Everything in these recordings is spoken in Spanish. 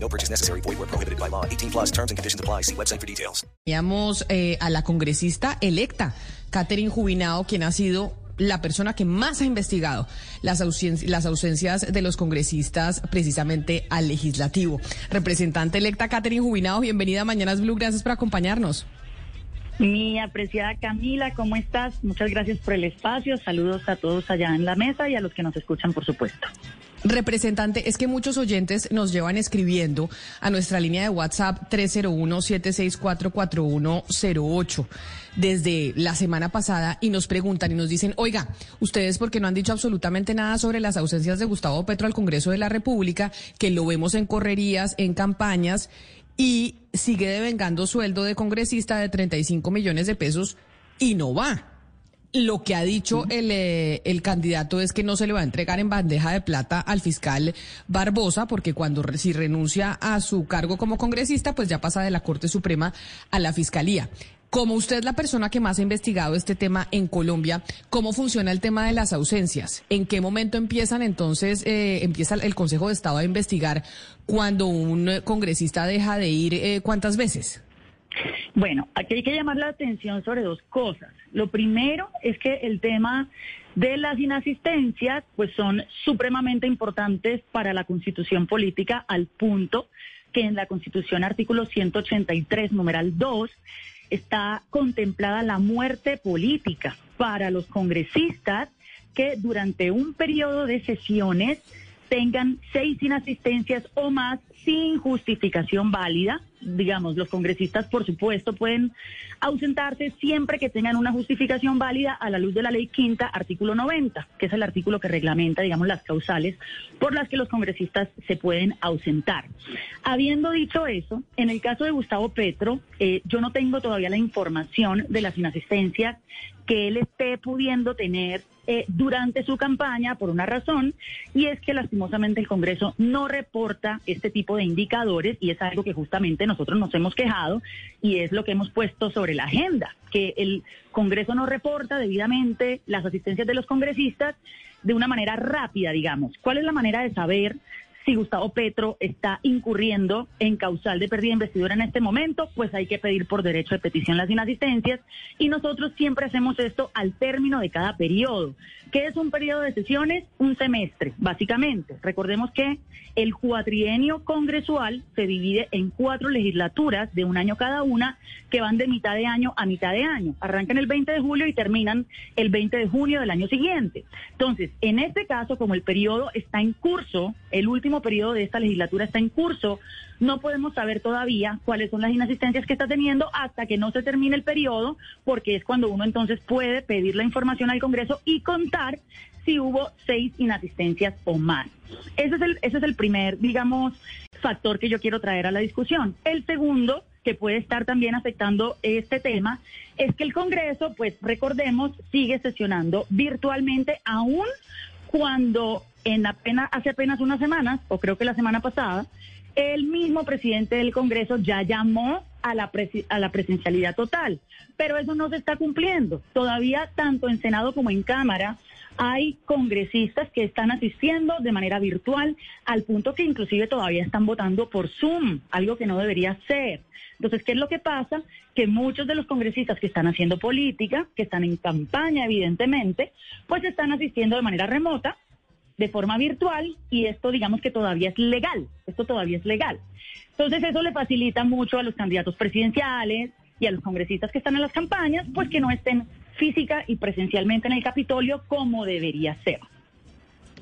No purchase necessary. Void where prohibited by law. 18 plus terms and conditions apply. See website for details. Veamos eh, a la congresista electa, Catherine Jubinao, quien ha sido la persona que más ha investigado las, ausen- las ausencias de los congresistas precisamente al legislativo. Representante electa Catherine Jubinao, bienvenida a Mañanas Blue, gracias por acompañarnos. Mi apreciada Camila, ¿cómo estás? Muchas gracias por el espacio. Saludos a todos allá en la mesa y a los que nos escuchan, por supuesto. Representante, es que muchos oyentes nos llevan escribiendo a nuestra línea de WhatsApp 301-764-4108 desde la semana pasada y nos preguntan y nos dicen, oiga, ustedes porque no han dicho absolutamente nada sobre las ausencias de Gustavo Petro al Congreso de la República, que lo vemos en correrías, en campañas y sigue devengando sueldo de congresista de 35 millones de pesos y no va. Lo que ha dicho el, eh, el candidato es que no se le va a entregar en bandeja de plata al fiscal Barbosa, porque cuando si renuncia a su cargo como congresista, pues ya pasa de la Corte Suprema a la Fiscalía. Como usted es la persona que más ha investigado este tema en Colombia, ¿cómo funciona el tema de las ausencias? ¿En qué momento empiezan entonces, eh, empieza el Consejo de Estado a investigar cuando un eh, congresista deja de ir eh, cuántas veces? Bueno, aquí hay que llamar la atención sobre dos cosas. Lo primero es que el tema de las inasistencias pues son supremamente importantes para la constitución política al punto que en la constitución artículo 183 numeral 2 está contemplada la muerte política para los congresistas que durante un periodo de sesiones tengan seis inasistencias o más sin justificación válida. Digamos, los congresistas, por supuesto, pueden ausentarse siempre que tengan una justificación válida a la luz de la ley quinta, artículo 90, que es el artículo que reglamenta, digamos, las causales por las que los congresistas se pueden ausentar. Habiendo dicho eso, en el caso de Gustavo Petro, eh, yo no tengo todavía la información de las inasistencias que él esté pudiendo tener eh, durante su campaña por una razón, y es que lastimosamente el Congreso no reporta este tipo de indicadores, y es algo que justamente nosotros nos hemos quejado, y es lo que hemos puesto sobre la agenda, que el Congreso no reporta debidamente las asistencias de los congresistas de una manera rápida, digamos. ¿Cuál es la manera de saber si Gustavo Petro está incurriendo en causal de pérdida de investidura en este momento, pues hay que pedir por derecho de petición las inasistencias y nosotros siempre hacemos esto al término de cada periodo. ¿Qué es un periodo de sesiones? Un semestre, básicamente. Recordemos que el cuatrienio congresual se divide en cuatro legislaturas de un año cada una que van de mitad de año a mitad de año. Arrancan el 20 de julio y terminan el 20 de junio del año siguiente. Entonces, en este caso, como el periodo está en curso, el último periodo de esta legislatura está en curso, no podemos saber todavía cuáles son las inasistencias que está teniendo hasta que no se termine el periodo, porque es cuando uno entonces puede pedir la información al Congreso y contar si hubo seis inasistencias o más. Ese es el, ese es el primer, digamos, factor que yo quiero traer a la discusión. El segundo, que puede estar también afectando este tema, es que el Congreso, pues recordemos, sigue sesionando virtualmente aún cuando en apenas, hace apenas unas semanas, o creo que la semana pasada, el mismo presidente del Congreso ya llamó a la, presi- a la presencialidad total, pero eso no se está cumpliendo. Todavía, tanto en Senado como en Cámara, hay congresistas que están asistiendo de manera virtual, al punto que inclusive todavía están votando por Zoom, algo que no debería ser. Entonces, ¿qué es lo que pasa? Que muchos de los congresistas que están haciendo política, que están en campaña, evidentemente, pues están asistiendo de manera remota, de forma virtual, y esto digamos que todavía es legal, esto todavía es legal. Entonces, eso le facilita mucho a los candidatos presidenciales y a los congresistas que están en las campañas, pues que no estén física y presencialmente en el Capitolio como debería ser.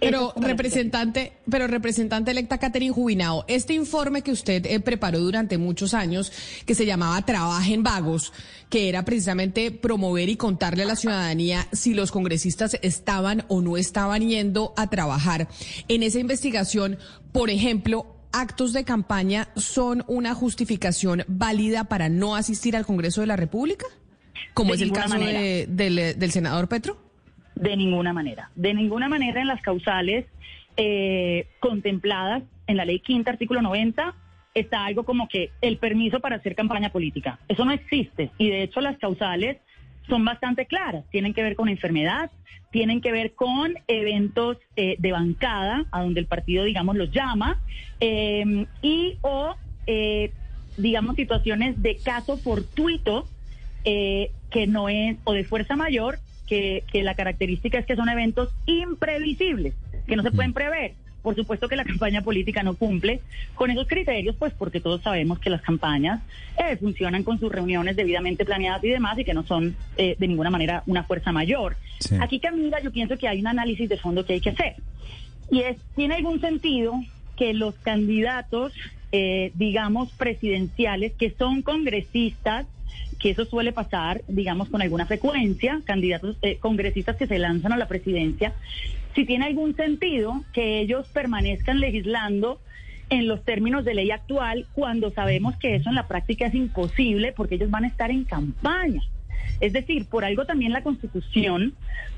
Pero representante, pero representante electa Catherine Jubinao, este informe que usted eh, preparó durante muchos años, que se llamaba Trabajen Vagos, que era precisamente promover y contarle a la ciudadanía si los congresistas estaban o no estaban yendo a trabajar. En esa investigación, por ejemplo, actos de campaña son una justificación válida para no asistir al Congreso de la República? Como De es el caso manera. de- del, del senador Petro. De ninguna manera. De ninguna manera en las causales eh, contempladas en la ley quinta, artículo 90, está algo como que el permiso para hacer campaña política. Eso no existe. Y de hecho las causales son bastante claras. Tienen que ver con enfermedad, tienen que ver con eventos eh, de bancada, a donde el partido, digamos, los llama, eh, y o, eh, digamos, situaciones de caso fortuito eh, que no es, o de fuerza mayor, que, que la característica es que son eventos imprevisibles, que no se pueden prever. Por supuesto que la campaña política no cumple con esos criterios, pues porque todos sabemos que las campañas eh, funcionan con sus reuniones debidamente planeadas y demás y que no son eh, de ninguna manera una fuerza mayor. Sí. Aquí, Camila, yo pienso que hay un análisis de fondo que hay que hacer. Y es, ¿tiene algún sentido que los candidatos, eh, digamos, presidenciales, que son congresistas, que eso suele pasar, digamos, con alguna frecuencia, candidatos eh, congresistas que se lanzan a la presidencia, si tiene algún sentido que ellos permanezcan legislando en los términos de ley actual cuando sabemos que eso en la práctica es imposible porque ellos van a estar en campaña. Es decir, por algo también la Constitución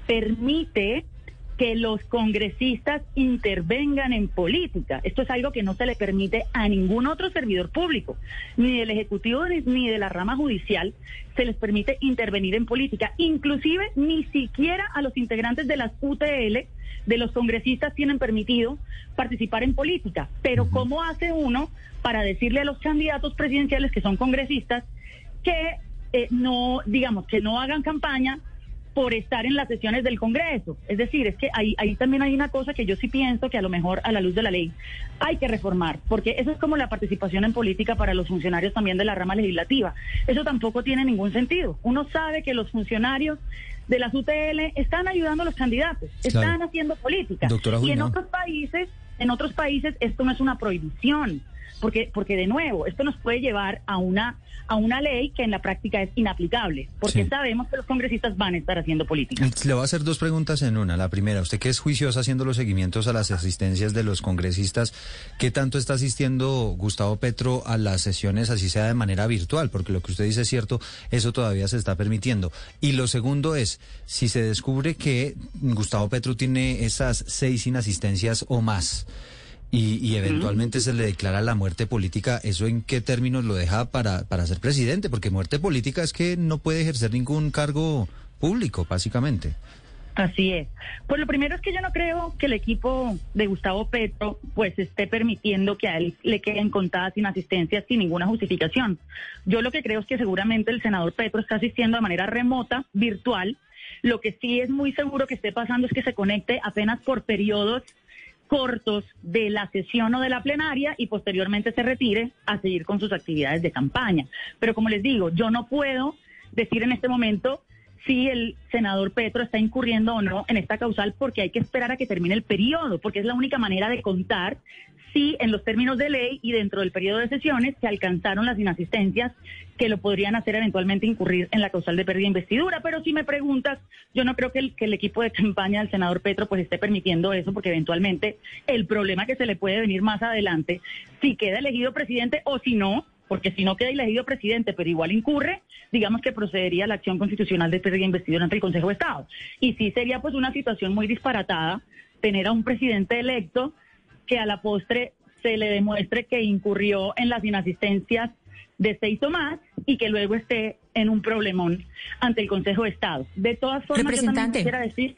permite que los congresistas intervengan en política. Esto es algo que no se le permite a ningún otro servidor público, ni del Ejecutivo ni- de la rama judicial, se les permite intervenir en política. Inclusive ni siquiera a los integrantes de las UTL, de los congresistas, tienen permitido participar en política. Pero ¿cómo hace uno para decirle a los candidatos presidenciales que son congresistas que eh, no, digamos, que no hagan campaña por estar en las sesiones del Congreso. Es decir, es que ahí, ahí también hay una cosa que yo sí pienso que a lo mejor a la luz de la ley hay que reformar, porque eso es como la participación en política para los funcionarios también de la rama legislativa. Eso tampoco tiene ningún sentido. Uno sabe que los funcionarios de las UTL están ayudando a los candidatos, están Claro. haciendo política. Doctora y en otros países, en otros países esto no es una prohibición, porque porque de nuevo, esto nos puede llevar a una a una ley que en la práctica es inaplicable, porque Sí. sabemos que los congresistas van a estar haciendo política. Le voy a hacer dos preguntas en una. La primera, usted que es juiciosa haciendo los seguimientos a las asistencias de los congresistas, ¿qué tanto está asistiendo Gustavo Petro a las sesiones, así sea de manera virtual? Porque lo que usted dice es cierto, eso todavía se está permitiendo. Y lo segundo es, si se descubre que Gustavo Petro tiene esas seis inasistencias o más, y, y eventualmente se le declara la muerte política, ¿eso en qué términos lo deja para, para ser presidente? Porque muerte política es que no puede ejercer ningún cargo público, básicamente. Así es. Pues lo primero es que yo no creo que el equipo de Gustavo Petro pues esté permitiendo que a él le queden contadas inasistencias sin ninguna justificación. Yo lo que creo es que seguramente el senador Petro está asistiendo de manera remota, virtual. Lo que sí es muy seguro que esté pasando es que se conecte apenas por periodos cortos de la sesión o de la plenaria y posteriormente se retire a seguir con sus actividades de campaña. Pero como les digo, yo no puedo decir en este momento si el senador Petro está incurriendo o no en esta causal porque hay que esperar a que termine el periodo, porque es la única manera de contar si en los términos de ley y dentro del periodo de sesiones se alcanzaron las inasistencias que lo podrían hacer eventualmente incurrir en la causal de pérdida de investidura. Pero si me preguntas, yo no creo que el, que el equipo de campaña del senador Petro pues esté permitiendo eso, porque eventualmente el problema que se le puede venir más adelante, si queda elegido presidente o si no, porque si no queda elegido presidente, pero igual incurre, digamos que procedería a la acción constitucional de pérdida de investidura ante el Consejo de Estado. Y sí sería pues una situación muy disparatada tener a un presidente electo que a la postre se le demuestre que incurrió en las inasistencias de seis o más y que luego esté en un problemón ante el Consejo de Estado. De todas formas, yo también quisiera decir...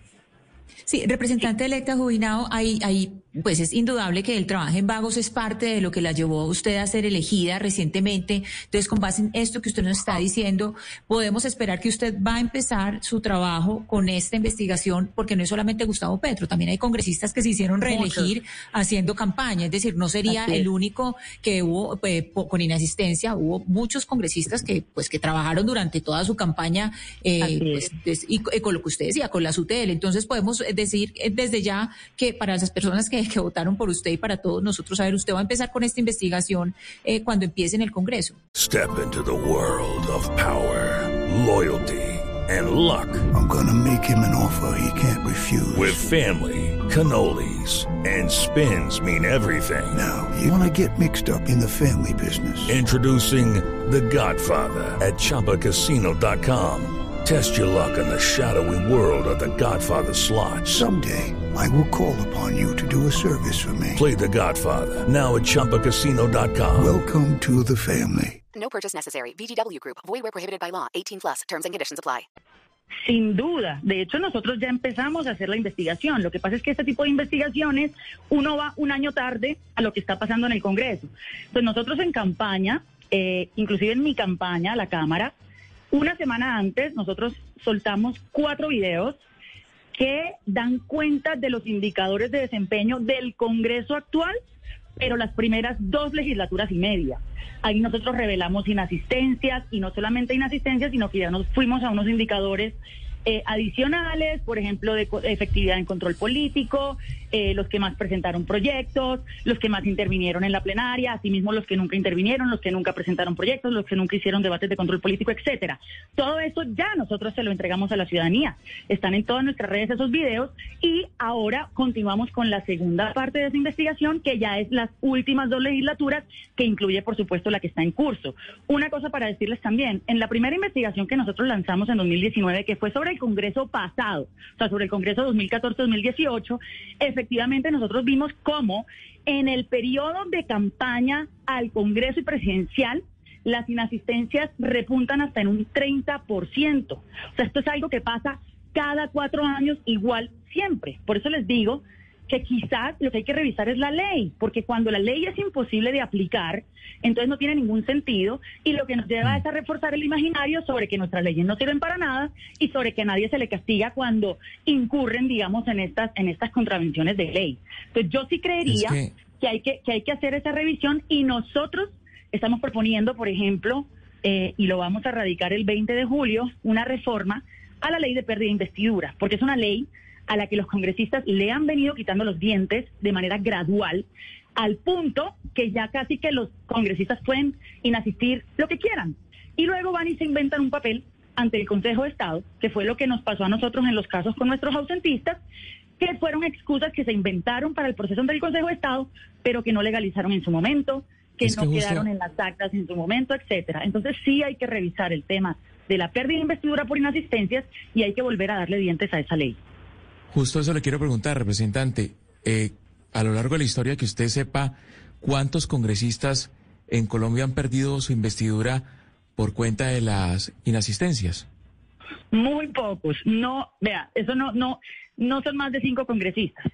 Sí, representante electa Jubinado, ahí, ahí, pues es indudable que el trabajo en vagos es parte de lo que la llevó a usted a ser elegida recientemente. Entonces, con base en esto que usted nos está diciendo, podemos esperar que usted va a empezar su trabajo con esta investigación, porque no es solamente Gustavo Petro, también hay congresistas que se hicieron reelegir haciendo campaña. Es decir, no sería el único que hubo po- con inasistencia, hubo muchos congresistas que, pues, que trabajaron durante toda su campaña, eh, pues, y, eh, con lo que usted decía, con las UTL. Entonces podemos eh, decir desde ya que para las personas que, que votaron por usted y para todos nosotros, a ver, usted va a empezar con esta investigación eh, cuando empiece en el Congreso. Step into the world of power, loyalty, and luck. I'm gonna make him an offer he can't refuse. With family, cannolis, and spins mean everything. Now, you wanna get mixed up in the family business. Introducing The Godfather at ChumbaCasino.com. Test your luck in the shadowy world of The Godfather slot. Someday, I will call upon you to do a service for me. Play The Godfather now at ChumbaCasino.com. Welcome to the family. No purchase necessary. VGW Group. Void where prohibited by law. 18 plus. Terms and conditions apply. Sin duda. De hecho, nosotros ya empezamos a hacer la investigación. Lo que pasa es que este tipo de investigaciones, uno va un año tarde a lo que está pasando en el Congreso. Entonces, nosotros en campaña, eh, inclusive en mi campaña, la Cámara, una semana antes, nosotros soltamos cuatro videos que dan cuenta de los indicadores de desempeño del Congreso actual, pero las primeras dos legislaturas y media. Ahí nosotros revelamos inasistencias y no solamente inasistencias, sino que ya nos fuimos a unos indicadores eh, adicionales, por ejemplo, de efectividad en control político, eh, los que más presentaron proyectos, los que más intervinieron en la plenaria, asimismo los que nunca intervinieron, los que nunca presentaron proyectos, los que nunca hicieron debates de control político, etcétera. Todo eso ya nosotros se lo entregamos a la ciudadanía. Están en todas nuestras redes esos videos y ahora continuamos con la segunda parte de esa investigación, que ya es las últimas dos legislaturas, que incluye, por supuesto, la que está en curso. Una cosa para decirles también, en la primera investigación que nosotros lanzamos en 2019, que fue sobre el Congreso pasado, o sea, sobre el Congreso 2014-2018, efectivamente nosotros vimos cómo en el periodo de campaña al Congreso y presidencial, las inasistencias repuntan hasta en un 30%. O sea, esto es algo que pasa cada cuatro años igual siempre. Por eso les digo que quizás lo que hay que revisar es la ley, porque cuando la ley es imposible de aplicar, entonces no tiene ningún sentido y lo que nos lleva es a reforzar el imaginario sobre que nuestras leyes no sirven para nada y sobre que a nadie se le castiga cuando incurren, digamos, en estas en estas contravenciones de ley. Entonces yo sí creería Es que- que hay que, que hay que hacer esa revisión y nosotros estamos proponiendo, por ejemplo, eh, y lo vamos a radicar el 20 de julio, una reforma a la ley de pérdida de investidura, porque es una ley a la que los congresistas le han venido quitando los dientes de manera gradual, al punto que ya casi que los congresistas pueden inasistir lo que quieran. Y luego van y se inventan un papel ante el Consejo de Estado, que fue lo que nos pasó a nosotros en los casos con nuestros ausentistas, que fueron excusas que se inventaron para el proceso ante el Consejo de Estado, pero que no legalizaron en su momento, que Es no que quedaron en las actas en su momento, etcétera. Entonces sí hay que revisar el tema de la pérdida de investidura por inasistencias y hay que volver a darle dientes a esa ley. Justo eso le quiero preguntar, representante. Eh, a lo largo de la historia, que usted sepa cuántos congresistas en Colombia han perdido su investidura por cuenta de las inasistencias. Muy pocos. No, vea, eso no, no, no son más de cinco congresistas.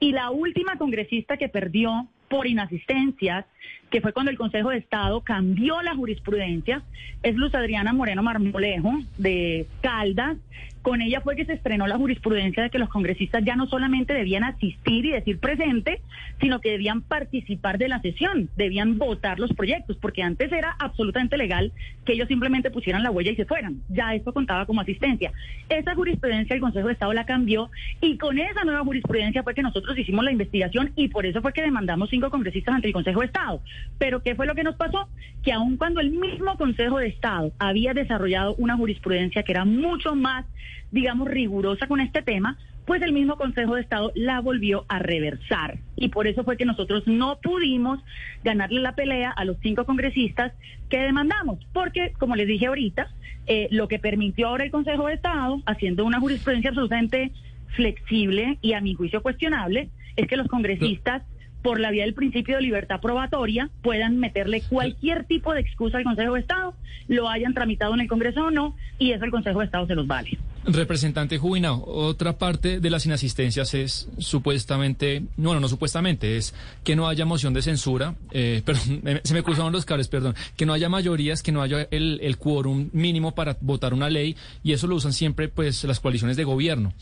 Y la última congresista que perdió por inasistencias, que fue cuando el Consejo de Estado cambió la jurisprudencia, es Luz Adriana Moreno Marmolejo de Caldas. Con ella fue que se estrenó la jurisprudencia de que los congresistas ya no solamente debían asistir y decir presente, sino que debían participar de la sesión, debían votar los proyectos, porque antes era absolutamente legal que ellos simplemente pusieran la huella y se fueran. Ya eso contaba como asistencia. Esa jurisprudencia el Consejo de Estado la cambió y con esa nueva jurisprudencia fue que nosotros hicimos la investigación y por eso fue que demandamos cinco congresistas ante el Consejo de Estado. Pero ¿qué fue lo que nos pasó? Que aun cuando el mismo Consejo de Estado había desarrollado una jurisprudencia que era mucho más, digamos, rigurosa con este tema, pues el mismo Consejo de Estado la volvió a reversar. Y por eso fue que nosotros no pudimos ganarle la pelea a los cinco congresistas que demandamos. Porque, como les dije ahorita, eh, lo que permitió ahora el Consejo de Estado, haciendo una jurisprudencia absolutamente flexible y a mi juicio cuestionable, es que los congresistas por la vía del principio de libertad probatoria, puedan meterle cualquier tipo de excusa al Consejo de Estado, lo hayan tramitado en el Congreso o no, y eso el Consejo de Estado se los vale. Representante Jubinao, otra parte de las inasistencias es supuestamente, bueno, no supuestamente, es que no haya moción de censura, eh, perdón, se me cruzaron los cables, perdón, que no haya mayorías, que no haya el, el quórum mínimo para votar una ley, y eso lo usan siempre pues las coaliciones de gobierno.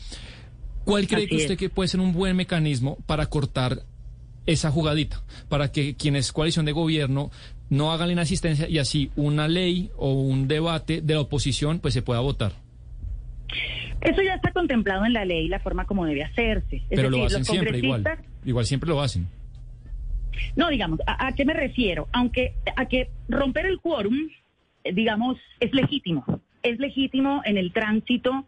¿Cuál cree Así que usted es. que puede ser un buen mecanismo para cortar esa jugadita, para que quienes coalición de gobierno no hagan la inasistencia y así una ley o un debate de la oposición pues se pueda votar? Eso ya está contemplado en la ley, la forma como debe hacerse. Es Pero lo hacen los siempre igual. congresistas- Igual siempre lo hacen. No, digamos, ¿a, a qué me refiero? Aunque a que romper el quórum, eh, digamos, es legítimo. es legítimo en el tránsito,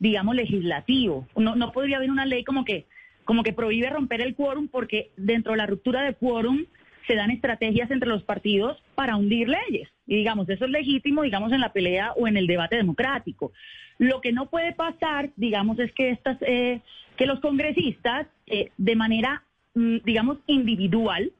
digamos, legislativo. No, no podría haber una ley como que, como que prohíbe romper el quórum porque dentro de la ruptura de quórum se dan estrategias entre los partidos para hundir leyes. Y digamos, eso es legítimo, digamos, en la pelea o en el debate democrático. Lo que no puede pasar, digamos, es que estas, eh, que los congresistas, eh, de manera, mm, digamos, individual,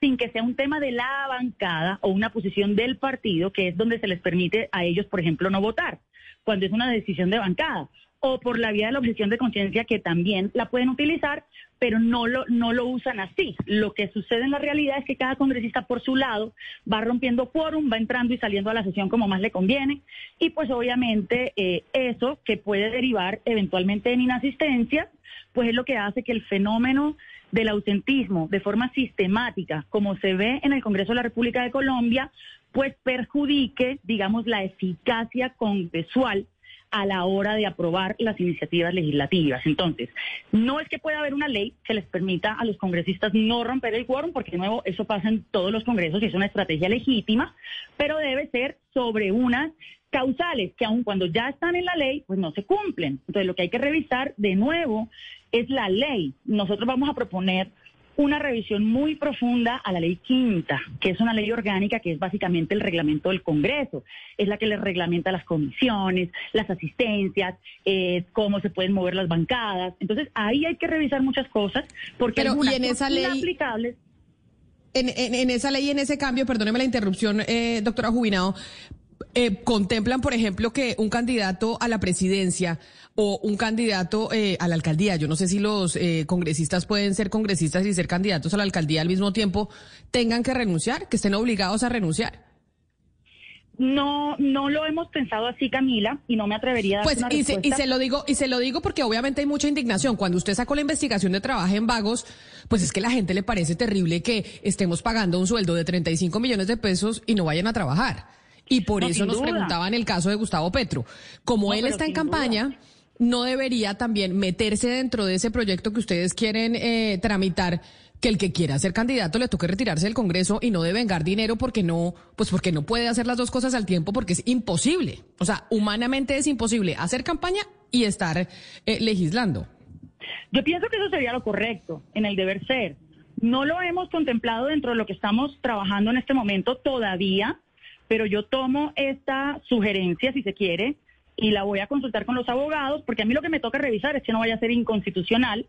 sin que sea un tema de la bancada o una posición del partido, que es donde se les permite a ellos, por ejemplo, no votar, cuando es una decisión de bancada o por la vía de la objeción de conciencia que también la pueden utilizar, pero no lo, no lo usan así. Lo que sucede en la realidad es que cada congresista por su lado va rompiendo quórum, va entrando y saliendo a la sesión como más le conviene, y pues obviamente eh, eso que puede derivar eventualmente en inasistencia, pues es lo que hace que el fenómeno del ausentismo de forma sistemática, como se ve en el Congreso de la República de Colombia, pues perjudique, digamos, la eficacia congresual a la hora de aprobar las iniciativas legislativas. Entonces, no es que pueda haber una ley que les permita a los congresistas no romper el quórum, porque de nuevo eso pasa en todos los congresos y es una estrategia legítima, pero debe ser sobre unas causales que aun cuando ya están en la ley, pues no se cumplen. Entonces, lo que hay que revisar de nuevo es la ley. Nosotros vamos a proponer una revisión muy profunda a la ley quinta, que es una ley orgánica que es básicamente el reglamento del Congreso. Es la que les reglamenta las comisiones, las asistencias, eh, cómo se pueden mover las bancadas. Entonces, ahí hay que revisar muchas cosas porque Pero, algunas ¿y en esa ley- inaplicables. En, en- en esa ley, en ese cambio, perdóneme la interrupción, eh, doctora Jubinado, eh, contemplan, por ejemplo, que un candidato a la presidencia o un candidato eh, a la alcaldía, yo no sé si los eh, congresistas pueden ser congresistas y ser candidatos a la alcaldía al mismo tiempo, tengan que renunciar, que estén obligados a renunciar. No, no lo hemos pensado así, Camila, y no me atrevería a dar Pues una y se, y respuesta. se lo digo y se lo digo porque obviamente hay mucha indignación cuando usted sacó la investigación de trabajo en vagos, pues es que a la gente le parece terrible que estemos pagando un sueldo de 35 millones de pesos y no vayan a trabajar. Y por No, eso nos duda. preguntaban el caso de Gustavo Petro. Como No, él está en campaña, no debería también meterse dentro de ese proyecto que ustedes quieren eh, tramitar que el que quiera ser candidato le toque retirarse del Congreso y no devengar dinero porque no, pues porque no puede hacer las dos cosas al tiempo porque es imposible. O sea, humanamente es imposible hacer campaña y estar eh, legislando. Yo pienso que eso sería lo correcto en el deber ser. No lo hemos contemplado dentro de lo que estamos trabajando en este momento todavía, pero yo tomo esta sugerencia, si se quiere, y la voy a consultar con los abogados, porque a mí lo que me toca revisar es que no vaya a ser inconstitucional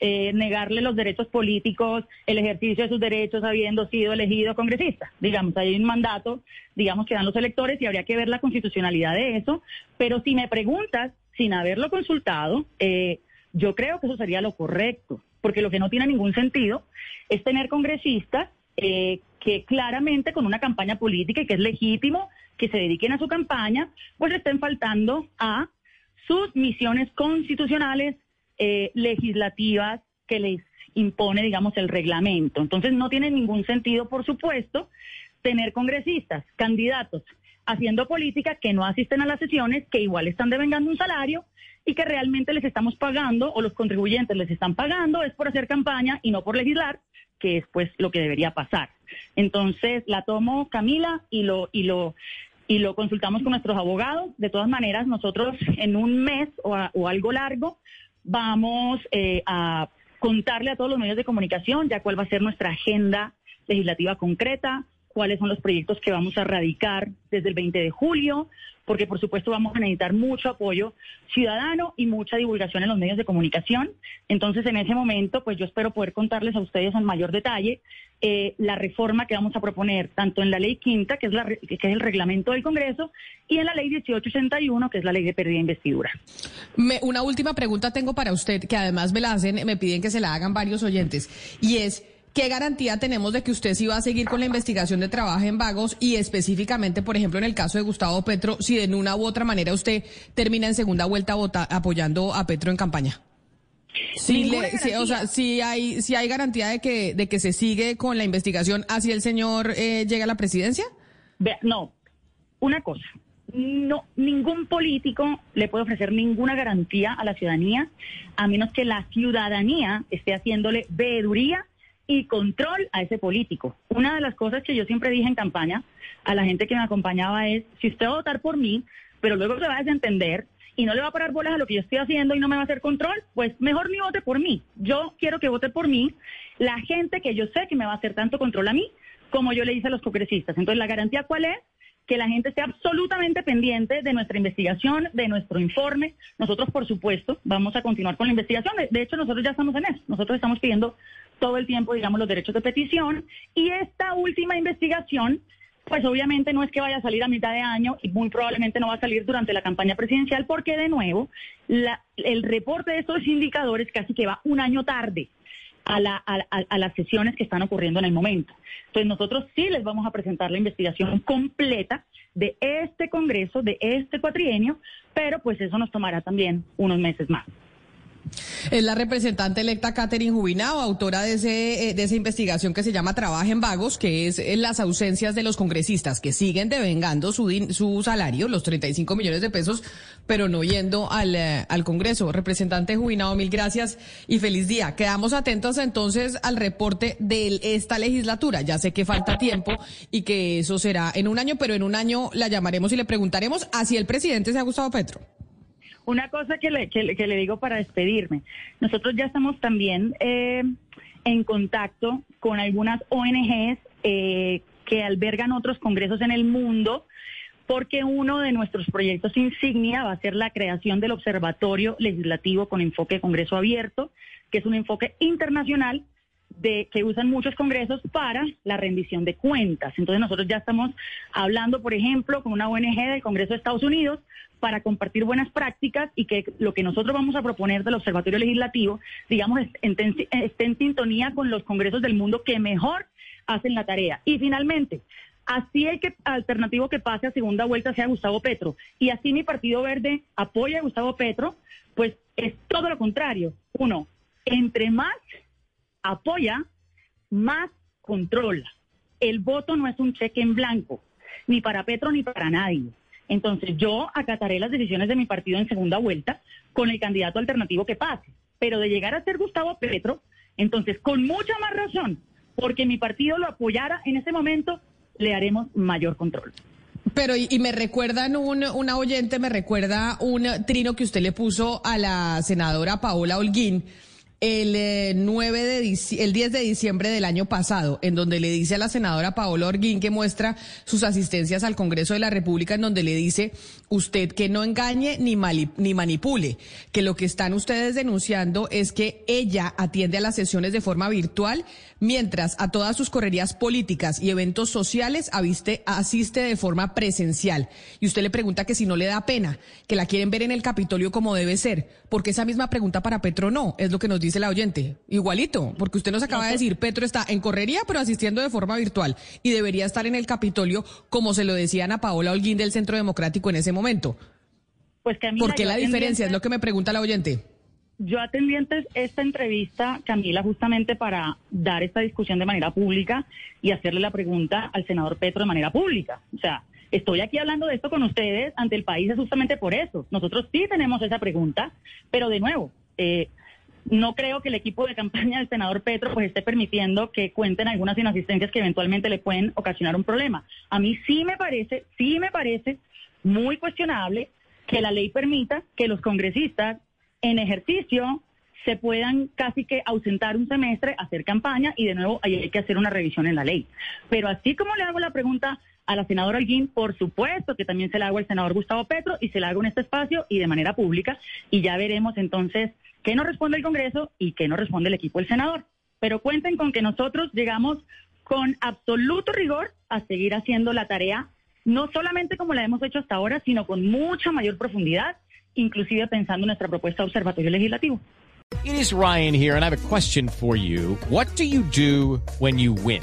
eh, negarle los derechos políticos, el ejercicio de sus derechos habiendo sido elegido congresista. Digamos, hay un mandato, digamos, que dan los electores y habría que ver la constitucionalidad de eso. Pero si me preguntas, sin haberlo consultado, eh, yo creo que eso sería lo correcto, porque lo que no tiene ningún sentido es tener congresistas eh, que claramente con una campaña política y que es legítimo que se dediquen a su campaña, pues estén faltando a sus misiones constitucionales, eh, legislativas que les impone, digamos, el reglamento. Entonces no tiene ningún sentido, por supuesto, tener congresistas, candidatos, haciendo política que no asisten a las sesiones, que igual están devengando un salario y que realmente les estamos pagando o los contribuyentes les están pagando es por hacer campaña y no por legislar, que es pues lo que debería pasar. Entonces la tomo Camila y lo y lo y lo consultamos con nuestros abogados. De todas maneras, nosotros en un mes o, a- o algo largo vamos eh, a contarle a todos los medios de comunicación ya cuál va a ser nuestra agenda legislativa concreta, cuáles son los proyectos que vamos a radicar desde el 20 de julio, porque por supuesto vamos a necesitar mucho apoyo ciudadano y mucha divulgación en los medios de comunicación. Entonces, en ese momento, pues yo espero poder contarles a ustedes en mayor detalle eh, la reforma que vamos a proponer, tanto en la ley quinta, que es, la, que el reglamento del Congreso, y en la ley 1881, que es la ley de pérdida de investidura. Una última pregunta tengo para usted, que además me la hacen, me piden que se la hagan varios oyentes, y es, ¿qué garantía tenemos de que usted sí va a seguir con la investigación de trabajo en vagos y específicamente, por ejemplo, en el caso de Gustavo Petro, si de una u otra manera usted termina en segunda vuelta vota- apoyando a Petro en campaña? Sí, le- sí, o sea, sí hay, sí hay garantía de que, de que se sigue con la investigación así el señor eh, llega a la presidencia. Vea, no, una cosa. No, ningún político le puede ofrecer ninguna garantía a la ciudadanía a menos que la ciudadanía esté haciéndole veeduría y control a ese político. Una de las cosas que yo siempre dije en campaña a la gente que me acompañaba es, si usted va a votar por mí, pero luego se va a desentender y no le va a parar bolas a lo que yo estoy haciendo y no me va a hacer control, pues mejor ni vote por mí. Yo quiero que vote por mí la gente que yo sé que me va a hacer tanto control a mí como yo le hice a los congresistas. Entonces, ¿la garantía cuál es? Que la gente esté absolutamente pendiente de nuestra investigación, de nuestro informe. Nosotros, por supuesto, vamos a continuar con la investigación. De, hecho, nosotros ya estamos en eso. Nosotros estamos pidiendo todo el tiempo, digamos, los derechos de petición. Y esta última investigación pues obviamente no es que vaya a salir a mitad de año y muy probablemente no va a salir durante la campaña presidencial porque de nuevo la- el reporte de estos indicadores casi que va un año tarde a, la- a- las sesiones que están ocurriendo en el momento. Entonces nosotros sí les vamos a presentar la investigación completa de este Congreso, de este cuatrienio, pero pues eso nos tomará también unos meses más. Es la representante electa Catherine Jubinao, autora de, ese, eh, de esa investigación que se llama Trabaja en Vagos, que es eh, las ausencias de los congresistas que siguen devengando su, su salario, los 35 millones de pesos, pero no yendo al, eh, al Congreso. Representante Jubinao, mil gracias y feliz día. Quedamos atentos entonces al reporte de esta legislatura. Ya sé que falta tiempo y que eso será en un año, pero en un año la llamaremos y le preguntaremos a si el presidente se ha Gustavo Petro. Una cosa que le, que, que le digo para despedirme. Nosotros ya estamos también eh, en contacto con algunas ONGs eh, que albergan otros congresos en el mundo, porque uno de nuestros proyectos insignia va a ser la creación del Observatorio Legislativo con enfoque de Congreso Abierto, que es un enfoque internacional de que usan muchos congresos para la rendición de cuentas. Entonces nosotros ya estamos hablando, por ejemplo, con una ONG del Congreso de Estados Unidos para compartir buenas prácticas y que lo que nosotros vamos a proponer del Observatorio Legislativo, digamos, es- esté esté en sintonía con los congresos del mundo que mejor hacen la tarea. Y finalmente, así el que alternativo que pase a segunda vuelta sea Gustavo Petro y así mi Partido Verde apoya a Gustavo Petro, pues es todo lo contrario. Uno, entre más apoya, más controla. El voto no es un cheque en blanco, ni para Petro ni para nadie. Entonces yo acataré las decisiones de mi partido en segunda vuelta con el candidato alternativo que pase. Pero de llegar a ser Gustavo Petro, entonces con mucha más razón, porque mi partido lo apoyara en ese momento, le haremos mayor control. Pero, y, me recuerdan, un, una oyente me recuerda un trino que usted le puso a la senadora Paola Holguín el, eh, 9 de el 10 de diciembre del año pasado, en donde le dice a la senadora Paola Holguín que muestra sus asistencias al Congreso de la República, en donde le dice usted que no engañe ni manipule, que lo que están ustedes denunciando es que ella atiende a las sesiones de forma virtual, mientras a todas sus correrías políticas y eventos sociales aviste- asiste de forma presencial. Y usted le pregunta que si no le da pena, que la quieren ver en el Capitolio como debe ser, porque esa misma pregunta para Petro no, es lo que nos dice la oyente. Igualito, porque usted nos acaba de decir, Petro está en correría, pero asistiendo de forma virtual, y debería estar en el Capitolio, como se lo decían a Paola Holguín del Centro Democrático en ese momento. Pues Camila, ¿Por qué la diferencia? Es lo que me pregunta la oyente. Yo atendientes esta entrevista, Camila, justamente para dar esta discusión de manera pública y hacerle la pregunta al senador Petro de manera pública. O sea, estoy aquí hablando de esto con ustedes ante el país es justamente por eso. Nosotros sí tenemos esa pregunta, pero de nuevo, eh, no creo que el equipo de campaña del senador Petro pues esté permitiendo que cuenten algunas inasistencias que eventualmente le pueden ocasionar un problema. A mí sí me parece, sí me parece muy cuestionable que la ley permita que los congresistas en ejercicio se puedan casi que ausentar un semestre, hacer campaña y de nuevo hay que hacer una revisión en la ley. Pero así como le hago la pregunta a la senadora Holguín, por supuesto que también se la hago al senador Gustavo Petro y se la hago en este espacio y de manera pública y ya veremos entonces qué nos responde el Congreso y qué nos responde el equipo del senador. Pero cuenten con que nosotros llegamos con absoluto rigor a seguir haciendo la tarea, no solamente como la hemos hecho hasta ahora, sino con mucha mayor profundidad, inclusive pensando en nuestra propuesta de observatorio legislativo. It is Ryan here, and I have a question for you. What do you do when you win?